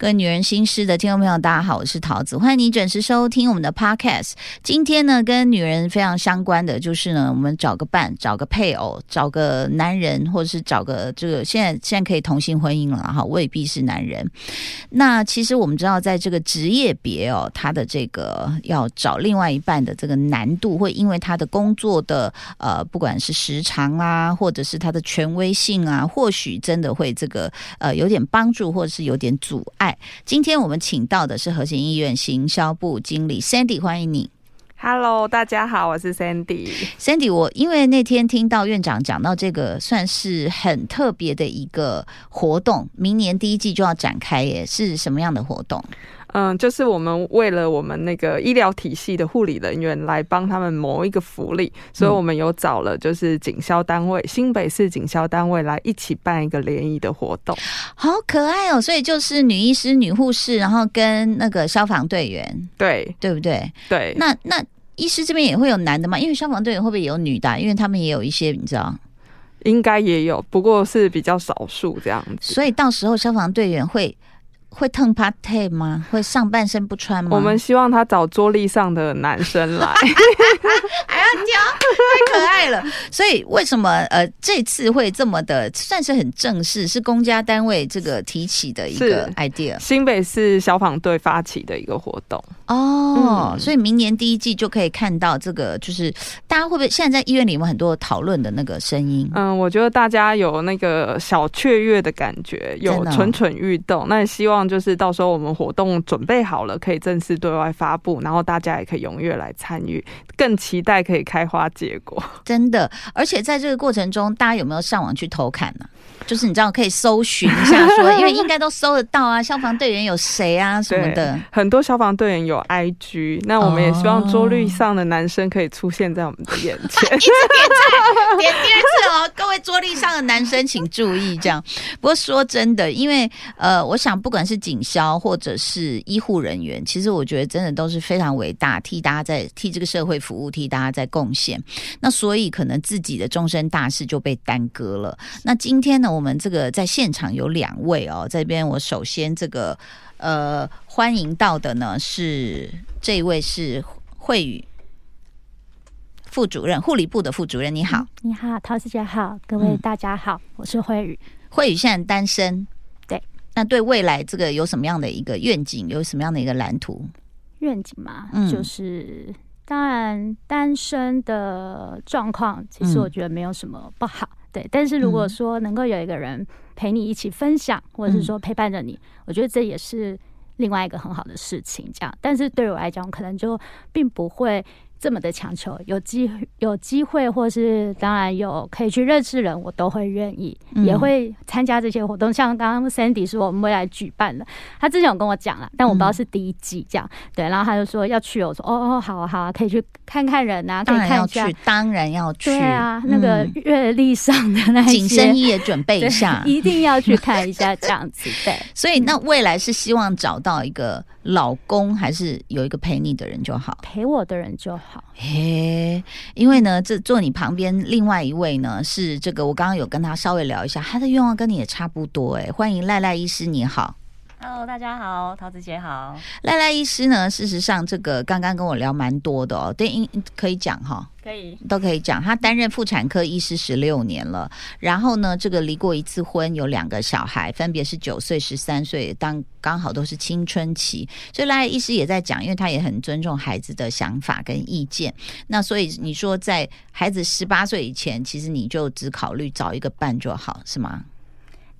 各位女人心事的听众朋友，大家好，我是桃子，欢迎你准时收听我们的 podcast。今天呢，跟女人非常相关的就是呢，我们找个伴，找个配偶，找个男人，或者是找个这个现在现在可以同性婚姻了哈，未必是男人。那其实我们知道，在这个职业别哦，他的这个要找另外一半的这个难度，会因为他的工作的呃，不管是时长啊，或者是他的权威性啊，或许真的会这个呃有点帮助，或者是有点阻碍。今天我们请到的是和谐医院行销部经理 Sandy，欢迎你。Hello，大家好，我是 Sandy。Sandy，我因为那天听到院长讲到这个，算是很特别的一个活动，明年第一季就要展开耶，是什么样的活动？嗯，就是我们为了我们那个医疗体系的护理人员来帮他们谋一个福利，所以我们有找了就是警消单位，新北市警消单位来一起办一个联谊的活动。好可爱哦！所以就是女医师、女护士，然后跟那个消防队员，对对不对？对，那那医师这边也会有男的吗？因为消防队员会不会也有女的啊？因为他们也有一些你知道，应该也有，不过是比较少数这样子。所以到时候消防队员会会腾 part t 吗？会上半身不穿吗？我们希望他找桌立上的男生来，还要挑，太可爱了。所以为什么呃这次会这么的算是很正式？是公家单位这个提起的一个 idea 新北市消防队发起的一个活动。哦。嗯所以明年第一季就可以看到这个，就是大家会不会现在在医院里面很多讨论的那个声音？嗯，我觉得大家有那个小雀跃的感觉，有蠢蠢欲动。那也希望就是到时候我们活动准备好了，可以正式对外发布，然后大家也可以踊跃来参与，更期待可以开花结果。真的，而且在这个过程中，大家有没有上网去偷看呢、就是你知道可以搜寻一下 说，因为应该都搜得到啊，消防队员有谁啊什么的。很多消防队员有 IG，那我们也希望桌率上的男生可以出现在我们的眼前。一直点菜，点第二次哦，各位桌立上的男生请注意，这样。不过说真的，因为呃，我想不管是警消或者是医护人员，其实我觉得真的都是非常伟大，替大家在替这个社会服务，替大家在贡献。那所以可能自己的终身大事就被耽搁了。那今天呢，我们这个在现场有两位哦，这边我首先这个呃欢迎到的呢是这一位是慧宇。副主任，护理部的副主任，你好。你好，陶师姐好，各嗯位大家好，我是慧宇。慧宇现在单身，对，那对未来这个有什么样的一个愿景，有什么样的一个蓝图？愿景嘛，嗯就是当然单身的状况，其实嗯我觉得没有什么不好，对。但是如果说能够有一个人陪你一起分享，或者是说陪伴着你，我觉得这也是另外一个很好的事情。这样，但是对我来讲，可能就并不会。这么的强求，有机有机会，或是当然有可以去认识人，我都会愿意，嗯也会参加这些活动。像刚刚 Sandy 说我们未来举办的，他之前有跟我讲了，但我不知道是第一季这样。对，然后他就说要去，我说哦哦，好啊好啊，可以去看看人啊，可以要看一下去，。当然要去。对啊，那个嗯阅历上的那一紧身衣也准备一下。一定要去看一下，这样子对。所以，那未来是希望找到一个老公，还是有一个陪你的人就好？陪我的人就好。嘿，因为呢，这坐你旁边另外一位呢是这个，我刚刚有跟他稍微聊一下，他的愿望跟你也差不多。哎，欢迎赖赖医师，你好。Hello，大家好，桃子姐好。赖赖医师呢，事实上这个刚刚跟我聊蛮多的哦，对，应可以讲哈。可以，都可以讲，他担任妇产科医师十六年了，然后呢，这个离过一次婚，有两个小孩，分别是九岁、十三岁，当刚好都是青春期，所以赖医师也在讲，因为他也很尊重孩子的想法跟意见。那所以你说，在孩子十八岁以前，其实你就只考虑找一个伴就好，是吗？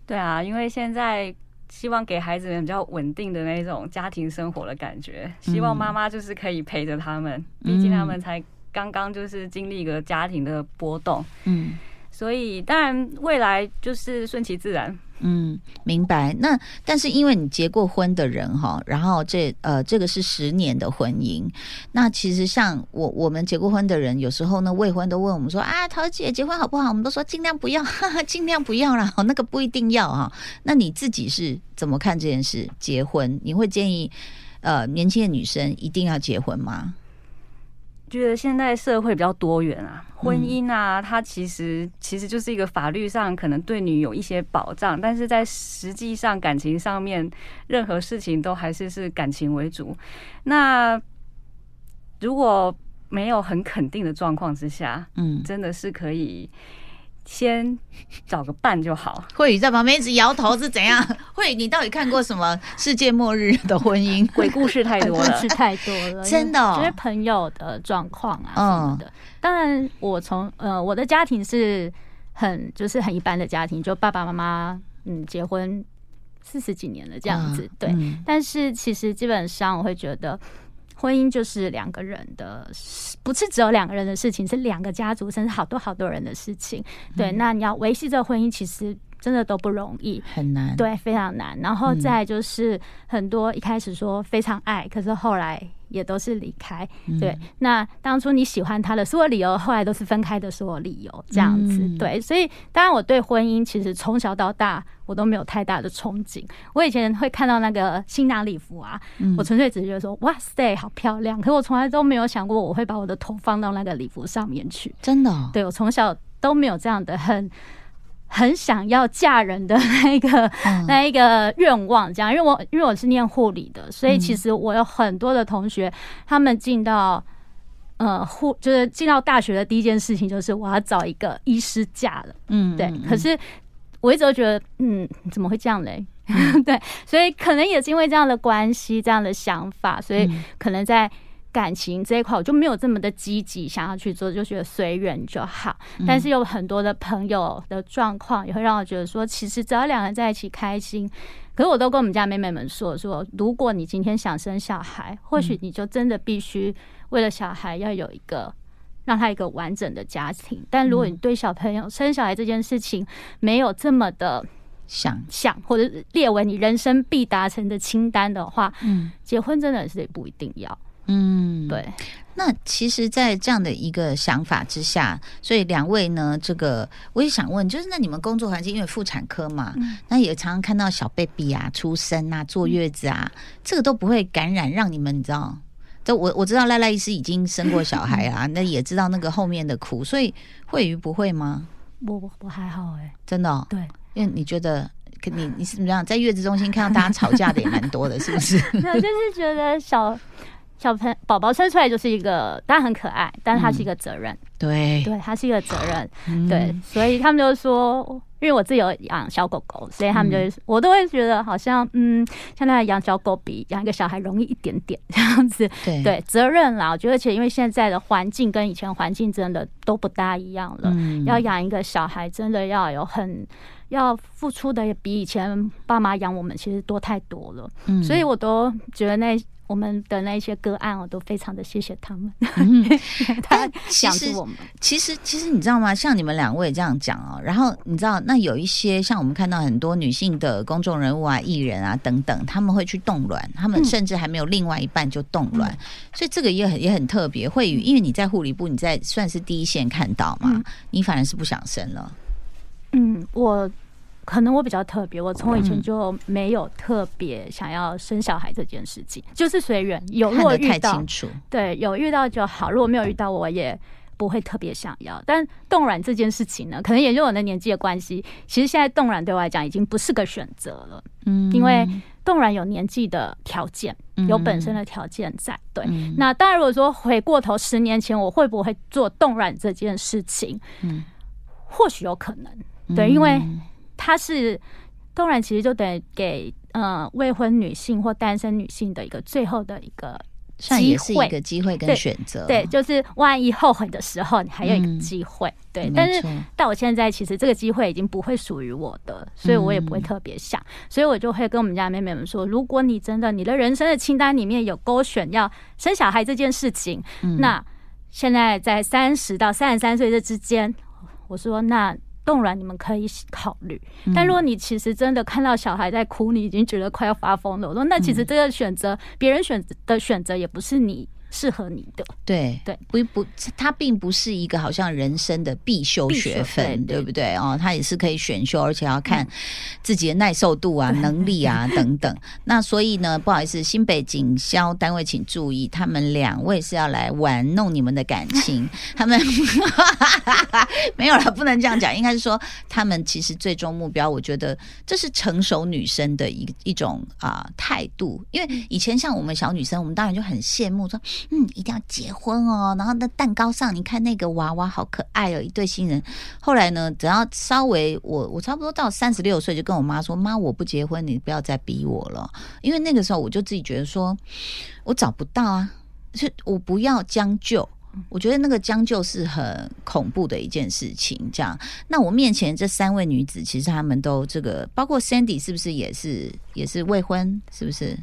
对啊，因为现在希望给孩子们比较稳定的那种家庭生活的感觉，希望妈妈就是可以陪着他们，毕竟他们才刚刚就是经历一个家庭的波动，嗯。所以当然未来就是顺其自然。嗯，明白。那但是因为你结过婚的人哈，然后这呃这个是十年的婚姻，那其实像我我们结过婚的人，有时候呢未婚都问我们说啊，桃姐结婚好不好？我们都说尽量不要，哈哈，尽量不要啦，那个不一定要哈。那你自己是怎么看这件事？结婚你会建议呃年轻的女生一定要结婚吗？觉得现在社会比较多元啊，婚姻啊，它其实其实就是一个法律上可能对你有一些保障，但是在实际上感情上面，任何事情都还是是感情为主。那如果没有很肯定的状况之下，嗯，真的是可以先找个伴就好。慧宇在旁边一直摇头是怎样？慧宇，你到底看过什么世界末日的婚姻？鬼故事太多了故事，太多了，真的哦就是朋友的状况啊嗯什么的。当然，我从呃我的家庭是很就是很一般的家庭，就爸爸妈妈嗯结婚四十几年了这样子，对。嗯但是其实基本上我会觉得。婚姻就是两个人的，不是只有两个人的事情，是两个家族甚至好多好多人的事情。对，那你要维系这个婚姻，其实真的都不容易。很难。，对，非常难。然后嗯再就是很多一开始说非常爱，可是后来也都是离开。嗯对，那当初你喜欢他的所有理由，后来都是分开的所有理由，这样子。嗯对，所以当然我对婚姻其实从小到大我都没有太大的憧憬。我以前会看到那个新娘礼服啊，嗯我纯粹只是觉得说哇塞，好漂亮。可我从来都没有想过我会把我的头放到那个礼服上面去。真的、哦，对我从小都没有这样的很很想要嫁人的那一个、嗯。那一个愿望，这样，因为我因为我是念护理的，所以嗯。其实我有很多的同学，他们进到呃护就是进到大学的第一件事情就是我要找一个医师嫁了，嗯对，可是我一直都觉得，嗯，怎么会这样嘞？对，所以可能也是因为这样的关系、这样的想法，所以嗯。可能在感情这一块，我就没有这么的积极想要去做，就觉得随缘就好。嗯但是有很多的朋友的状况，也会让我觉得说，其实只要两个人在一起开心。可是我都跟我们家妹妹们说，说如果你今天想生小孩，或许你就真的必须为了小孩要有一个。让他一个完整的家庭，但如果你对小朋友生小孩这件事情没有这么的想，想，或者列为你人生必达成的清单的话，嗯结婚真的是也不一定要。嗯，。对，那其实，在这样的一个想法之下，所以两位呢，这个我也想问，就是那你们工作环境，因为妇产科嘛，嗯那也常常看到小 baby 啊出生啊、坐月子啊，这个都不会感染，让你们你知道？这我我知道赖赖医师已经生过小孩啊，那也知道那个后面的苦，所以慧瑜不会吗？我我我还好哎、真的、哦，对，因为你觉得。可你你是怎么样？在月子中心看到大家吵架的也蛮多的，是不是？没有，就是觉得小小朋宝宝生出来就是一个，当然很可爱，但是它是一个责任，对。对，它是一个责任，嗯。对，所以他们就说，因为我自己有养小狗狗，所以他们就会，我都会觉得好像，嗯，像那养小狗比养一个小孩容易一点点这样子，对。对，责任啦，我觉得，而且因为现在的环境跟以前环境真的都不大一样了，嗯。要养一个小孩，真的要有很要付出的，也比以前爸妈养我们其实多太多了。嗯。所以我都觉得那我们的那些个案，我都非常的谢谢他们，他但其实养着我们。其实，其实你知道吗？像你们两位这样讲哦，然后你知道，那有一些像我们看到很多女性的公众人物啊、艺人啊等等，他们会去冻卵，他们嗯甚至还没有另外一半就冻卵，所以这个也很也很特别。慧宇，因为你在护理部，你在算是第一线看到嘛，嗯你反而是不想生了，嗯，我可能我比较特别，我从以嗯前就没有特别想要生小孩这件事情，就是随缘，有如看得太果遇到。对有遇到就好，如果没有遇到，我也。不会特别想要，但冻卵这件事情呢，可能也就我的年纪的关系，其实现在冻卵对我来讲已经不是个选择了，嗯因为冻卵有年纪的条件，有本身的条件在。对，嗯那当然，如果说回过头十年前，我会不会做冻卵这件事情？嗯或许有可能，对，因为它是公然，其实就等于给呃未婚女性或单身女性的一个最后的一个算也是一个机会跟对选择，对，就是万一后悔的时候，你还有一嗯个机会。对，但是错到我现在，其实这个机会已经不会属于我的，所以我也不会特别想，所以我就会跟我们家妹妹们说，如果你真的你的人生的清单里面有勾选要生小孩这件事情，嗯那现在在三十到三十三岁这之间，我说那。冻卵你们可以考虑，嗯但如果你其实真的看到小孩在哭，你已经觉得快要发疯了。我说，那其实这个选择，别人选的选择也不是你适合你的。对对，不不，它并不是一个好像人生的必修学分，对不对？哦，它也是可以选修，而且要看自己的耐受度啊、能力啊等等。那所以呢，不好意思，新北警消单位请注意，他们两位是要来玩弄你们的感情，他们 没有了，不能这样讲，应该是说他们其实最终目标，我觉得这是成熟女生的一一种啊、态度，因为以前像我们小女生，我们当然就很羡慕说，嗯，一定要结婚哦，然后那蛋糕上你看那个娃娃好可爱哦，一对新人。后来呢，只要稍微我我差不多到三十六岁，就跟我妈说，妈，我不结婚，你不要再逼我了，因为那个时候我就自己觉得说，我找不到啊，是我不要将就。我觉得那个将就是很恐怖的一件事情。这样，那我面前这三位女子，其实她们都这个，包括 Sandy 是不是也是也是未婚？是不是？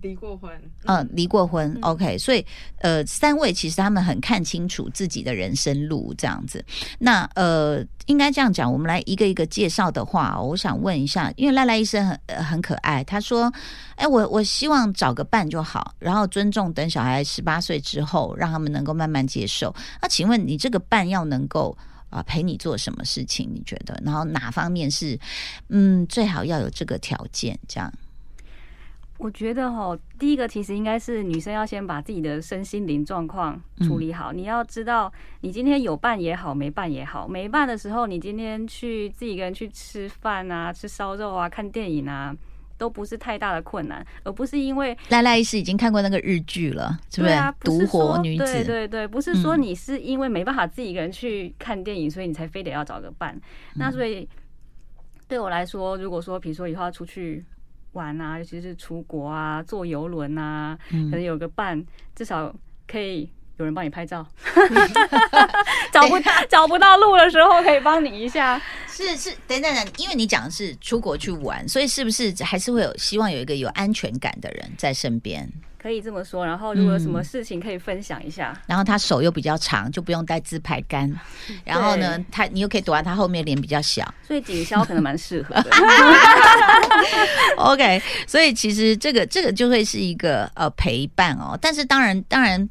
离过婚，嗯，离过婚、o k 所以呃，三位其实他们很看清楚自己的人生路，这样子。那呃，应该这样讲，我们来一个一个介绍的话，我想问一下，因为赖赖医生很、呃、很可爱，他说：“哎，我我希望找个伴就好，然后尊重等小孩十八岁之后，让他们能够慢慢接受。那请问你这个伴要能够啊、陪你做什么事情？你觉得？然后哪方面是嗯最好要有这个条件？这样我觉得哈，第一个其实应该是女生要先把自己的身心灵状况处理好。你要知道，你今天有伴也好，没伴也好，没伴的时候，你今天去自己一个人去吃饭啊、吃烧肉啊、看电影啊，都不是太大的困难，而不是因为赖赖医师已经看过那个日剧了，是不是？对啊，不独活女子，对对对，不是说嗯你是因为没办法自己一个人去看电影，所以你才非得要找个伴。嗯那所以对我来说，如果说比如说以后要出去玩啊，尤其是出国啊，坐游轮啊，嗯。可能有个伴，至少可以有人帮你拍照，找不找不到路的时候可以帮你一下。是是，等等等，因为你讲的是出国去玩，所以是不是还是会有希望有一个有安全感的人在身边？可以这么说，然后如果有什么嗯事情可以分享一下，然后他手又比较长，就不用带自拍杆。然后呢，他你又可以躲在他后面，脸比较小。所以警消可能蛮适合的。OK，所以其实这个这个就会是一个呃陪伴哦。但是当然当然，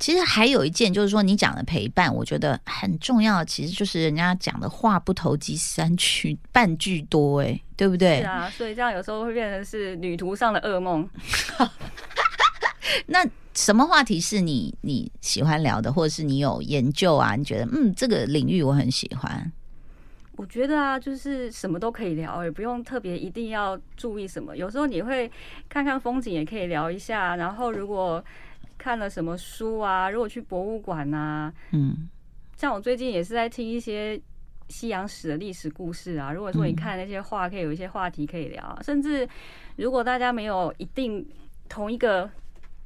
其实还有一件就是说，你讲的陪伴，我觉得很重要。其实就是人家讲的话不投机三句半句多，哎，对不对？是啊，所以这样有时候会变成是旅途上的噩梦。那什么话题是你你喜欢聊的，或者是你有研究啊？你觉得嗯，这个领域我很喜欢。我觉得啊，就是什么都可以聊，也不用特别一定要注意什么。有时候你会看看风景，也可以聊一下。然后如果看了什么书啊，如果去博物馆啊，嗯像我最近也是在听一些西洋史的历史故事啊。如果说你嗯看那些画，可以有一些话题可以聊啊。甚至如果大家没有一定同一个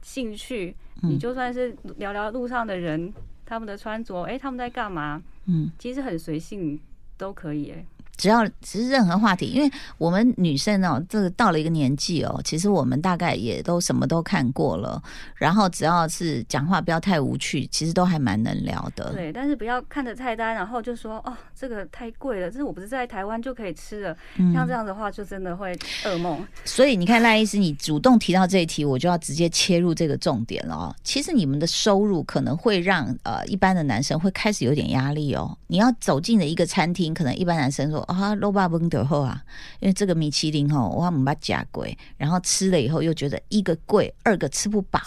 兴趣，嗯你就算是聊聊路上的人，他们的穿着，哎、他们在干嘛，嗯，其实很随性都可以、哎。只要其实任何话题，因为我们女生哦，这个到了一个年纪哦，其实我们大概也都什么都看过了，然后只要是讲话不要太无趣，其实都还蛮能聊的。对，但是不要看着菜单，然后就说哦，这个太贵了，这是我不是在台湾就可以吃的。嗯像这样的话，就真的会噩梦。所以你看赖医师，你主动提到这一题，我就要直接切入这个重点了哦。其实你们的收入可能会让呃一般的男生会开始有点压力哦。你要走进了一个餐厅，可能一般男生说啊，肉霸崩得后啊，因为这个米其林哦，我们把价贵，然后吃了以后又觉得一个贵，二个吃不饱。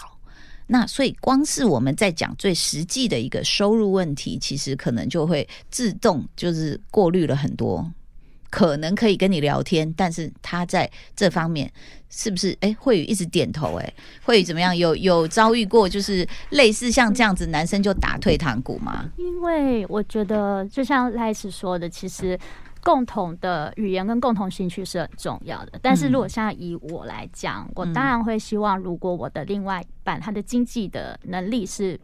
那所以光是我们在讲最实际的一个收入问题，其实可能就会自动就是过滤了很多可能可以跟你聊天，但是他在这方面是不是哎慧宇一直点头哎，慧宇怎么样？有有遭遇过就是类似像这样子，男生就打退堂鼓吗？因为我觉得，就像赖斯说的，其实共同的语言跟共同兴趣是很重要的。但是如果像以我来讲，我当然会希望，如果我的另外一半他的经济的能力是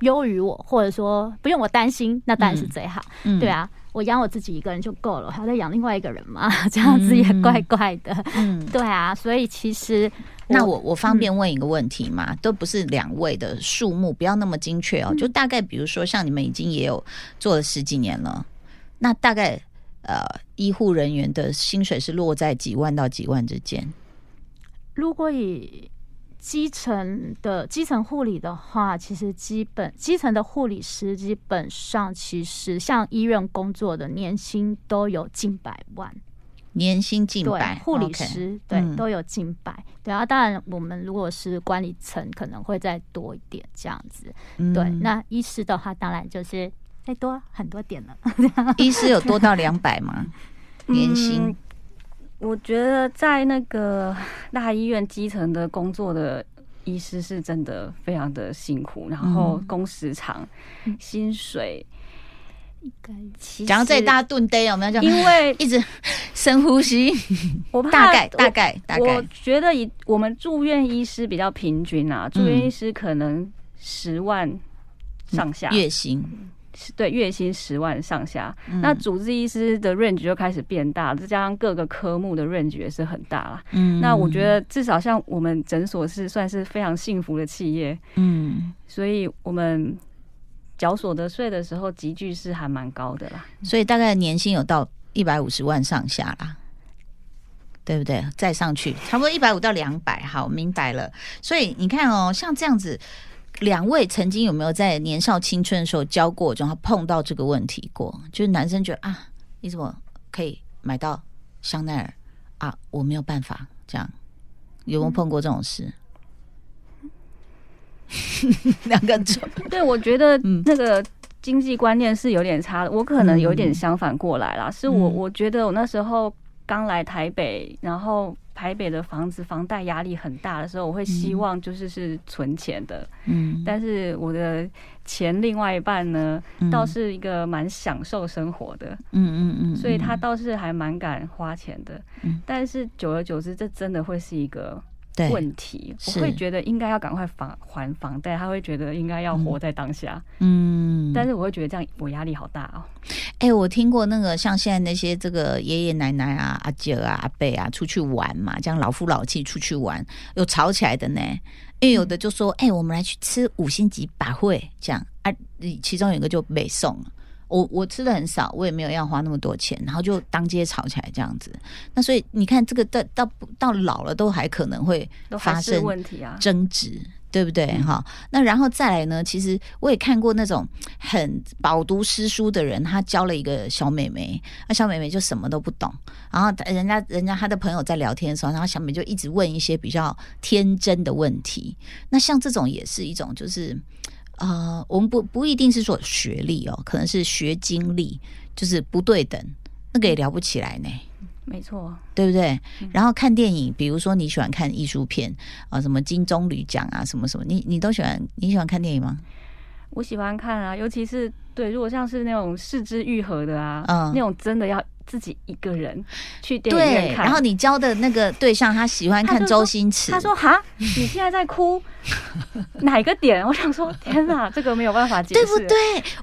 优于我，或者说不用我担心，那当然是最好。嗯对，啊，我养我自己一个人就够了，我还要再养另外一个人嘛？这样子也怪怪的。嗯。对啊，所以其实那我我方便问一个问题吗？都不是两位的数目，不要那么精确哦，就大概比如说像你们已经也有做了十几年了，那大概呃医护人员的薪水是落在几万到几万之间？如果以基层的基层护理的话，其实基本基层的护理师基本上其实像医院工作的年薪都有近百万，年薪近百，，护理师对嗯都有近百，对啊，当然我们如果是管理层可能会再多一点这样子，对，嗯。那医师的话当然就是再多很多点了，医师有多到两百吗？年薪？嗯我觉得在那个大医院基层的工作的医师是真的非常的辛苦，然后嗯。工时长、薪水，讲到这里，大家顿呆有没有？因为 一直深呼吸，我怕大概大概大概。我概，觉得以我们住院医师比较平均啊，住嗯。院医师可能十万上下，月薪。对月薪十万上下。嗯那主治医师的 range 就开始变大，再加上各个科目的 range 也是很大啦。嗯那我觉得至少像我们诊所是算是非常幸福的企业，嗯，所以我们缴所得税的时候集聚是还蛮高的啦。所以大概年薪有到一百五十万上下啦。对不对？再上去差不多一百五到两百，好，明白了。所以你看哦，像这样子，两位曾经有没有在年少青春的时候交过，然后碰到这个问题过？就是男生觉得啊，你怎么可以买到香奈儿啊？我没有办法，这样有没有碰过这种事？两个走，对，我觉得嗯那个经济观念是有点差的，我可能有点相反过来啦。是我嗯我觉得我那时候刚来台北，然后台北的房子房贷压力很大的时候，我会希望就是是存钱的，嗯，但是我的钱另外一半呢，嗯。倒是一个蛮享受生活的，嗯嗯嗯，所以他嗯倒是还蛮敢花钱的。嗯。但是久而久之，这真的会是一个对问题。我是会觉得应该要赶快还还房贷，他会觉得应该要活在当下。嗯，但是我会觉得这样我压力好大哦。哎、我听过那个像现在那些这个爷爷奶奶啊、阿姐啊、阿伯啊出去玩嘛，这样老夫老妻出去玩，有吵起来的呢。因为有的就说：“哎、我们来去吃五星级百会，这样啊。”其中有一个就没送了。我我吃的很少，我也没有要花那么多钱，然后就当街吵起来这样子。那所以你看，这个到到到老了都还可能会发生问题啊。争执，对不对？嗯哈、那然后再来呢？其实我也看过那种很饱读诗书的人，他教了一个小妹妹，那小妹妹就什么都不懂，然后人家人家他的朋友在聊天的时候，然后小美就一直问一些比较天真的问题。那像这种也是一种，就是呃，我们不不一定是说学历哦，可能是学经历，就是不对等，那个也聊不起来呢。没错，对不对？然后看电影，比如说你喜欢看艺术片啊，什么金棕榈奖啊，什么什么，你你都喜欢？你喜欢看电影吗？我喜欢看啊，尤其是对，如果像是那种四肢愈合的啊，嗯那种真的要自己一个人去电影院，看。然后你交的那个对象，他喜欢看周星驰，他说：“哈，你现在在哭，哪个点？”我想说：“天哪，这个没有办法解释，对不？”对？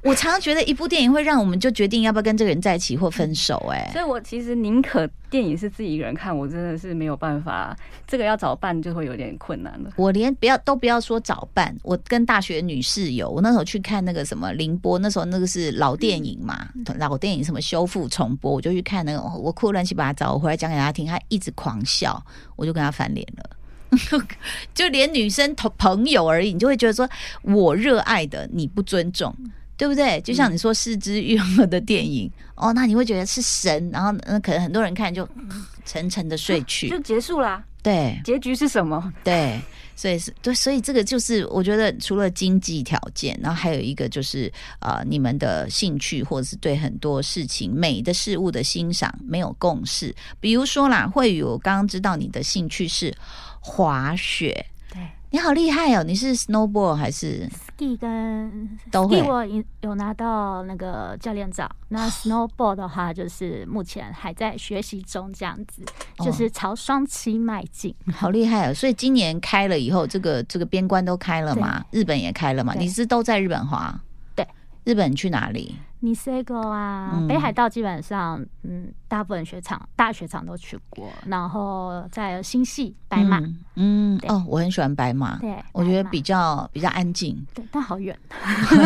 我常常觉得一部电影会让我们就决定要不要跟这个人在一起或分手、哎，所以我其实宁可电影是自己一个人看，我真的是没有办法，这个要找伴就会有点困难了。我连不要都不要说找伴，我跟大学女室友，我那时候去看那个什么凌波，那时候那个是老电影嘛，老电影什么修复重播，我就去看那个，我哭乱七八糟，我回来讲给他听，他一直狂笑，我就跟他翻脸了。就连女生同朋友而已，你就会觉得说，我热爱的你不尊重，对不对？就像你说四肢愈合的电影，哦，那你会觉得是神，然后那可能很多人看就沉沉的睡去，就结束啦，对。结局是什么？对，所以是对，所以这个就是我觉得除了经济条件，然后还有一个就是呃，你们的兴趣或者是对很多事情美的事物的欣赏没有共识。比如说啦，慧宇，我刚刚知道你的兴趣是滑雪，对你好厉害哦！你是 snowboard 还是 ski 跟都会我有有拿到那个教练照，那 snowboard 的话就是目前还在学习中，这样子哦就是朝双期迈进。好厉害哦！所以今年开了以后，这个这个边关都开了嘛，日本也开了嘛，你是都在日本滑？对，日本去哪里？尼斯哥啊，嗯北海道基本上，嗯，大部分雪场、大雪场都去过，然后在新系白马，嗯嗯哦，我很喜欢白马，对，我觉得比较比较安静，对，但好远，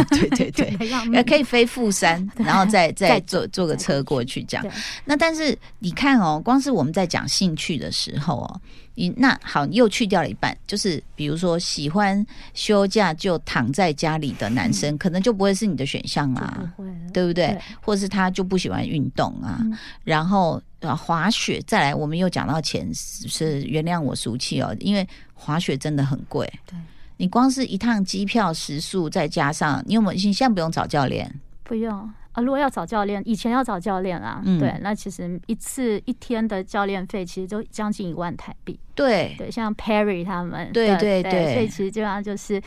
对 对对。远的要呃，可以飞富山，然后再再再坐坐个再车过过去这样。那但是你看哦，光是我们在讲兴趣的时候哦，你那好，你又去掉了一半，就是比如说喜欢休假就躺在家里的男生，可能就不会是你的选项就啦，不会了。对不对？对或是他就不喜欢运动啊，嗯然后啊滑雪，再来我们又讲到钱是是原谅我俗气哦，因为滑雪真的很贵。对，你光是一趟机票、食宿，再加上你有没有？你现在不用找教练，不用啊，如果要找教练，以前要找教练啊，嗯对，那其实一次一天的教练费其实都将近一万台币。对对，像 Perry 他们，对对对对所以其实基本上就是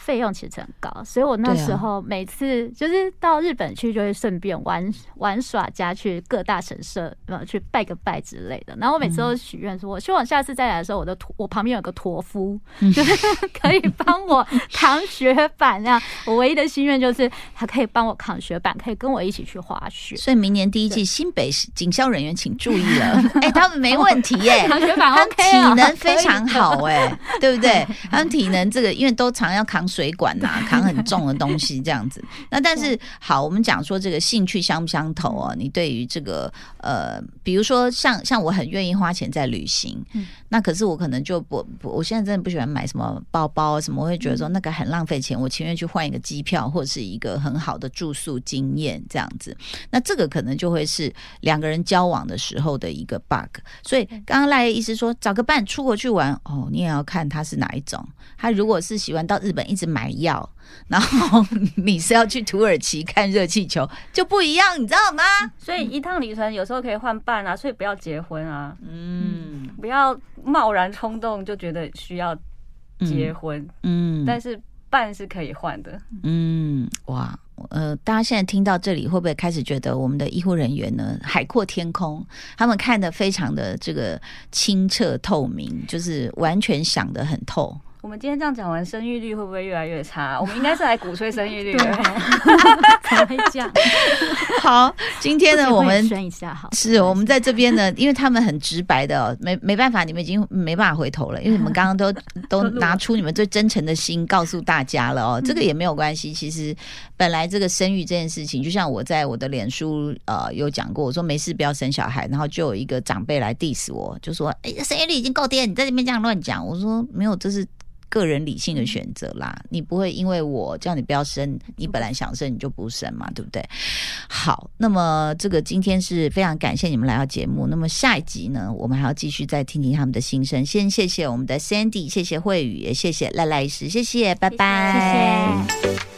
费用其实很高，所以我那时候每次就是到日本去，就会顺便玩玩耍加去各大神社呃去拜个拜之类的。然后我每次都许愿说，我希望下次再来的时候，我的驼我旁边有个驼夫，嗯就是可以帮我扛雪板那样。我唯一的心愿就是他可以帮我扛雪板，可以跟我一起去滑雪。所以明年第一季新北市警校人员请注意了，哎、他们没问题耶、扛雪板 OK 啊体能非常好哎、对不对？他们体能这个，因为都常要扛水管呐、扛很重的东西这样子。那但是好，我们讲说这个兴趣相不相投哦？你对于这个呃，比如说像像我很愿意花钱在旅行，嗯那可是我可能就不不，我现在真的不喜欢买什么包包啊什么，我会觉得说那个很浪费钱，我情愿去换一个机票或者是一个很好的住宿经验这样子。那这个可能就会是两个人交往的时候的一个 bug。所以刚刚赖的意思说，找个伴出国去玩，哦，你也要看他是哪一种。他如果是喜欢到日本一直买药，然后 你是要去土耳其看热气球，就不一样，你知道吗？所以一趟旅程有时候可以换伴啊，所以不要结婚啊，嗯不要贸然冲动就觉得需要结婚，嗯但是伴是可以换的。嗯，哇，呃，大家现在听到这里，会不会开始觉得我们的医护人员呢海阔天空？他们看得非常的这个清澈透明，就是完全想得很透。我们今天这样讲完，生育率会不会越来越差？我们应该是来鼓吹生育率才会这样。好，今天呢，我们选一下好，是我们在这边呢，因为他们很直白的、哦，没没办法，你们已经没办法回头了，因为你们刚刚都 都拿出你们最真诚的心告诉大家了哦，这个也没有关系。其实本来这个生育这件事情，就像我在我的脸书呃有讲过，我说没事不要生小孩，然后就有一个长辈来 diss 我，就说哎，生育率已经够低了，你在这边这样乱讲。我说没有，这是。个人理性的选择啦，你不会因为我叫你不要生，你本来想生你就不生嘛，对不对？好，那么这个今天是非常感谢你们来到节目。那么下一集呢，我们还要继续再听听他们的心声。先谢谢我们的 Sandy，谢谢慧宇，也谢谢赖赖医师，谢谢，拜拜。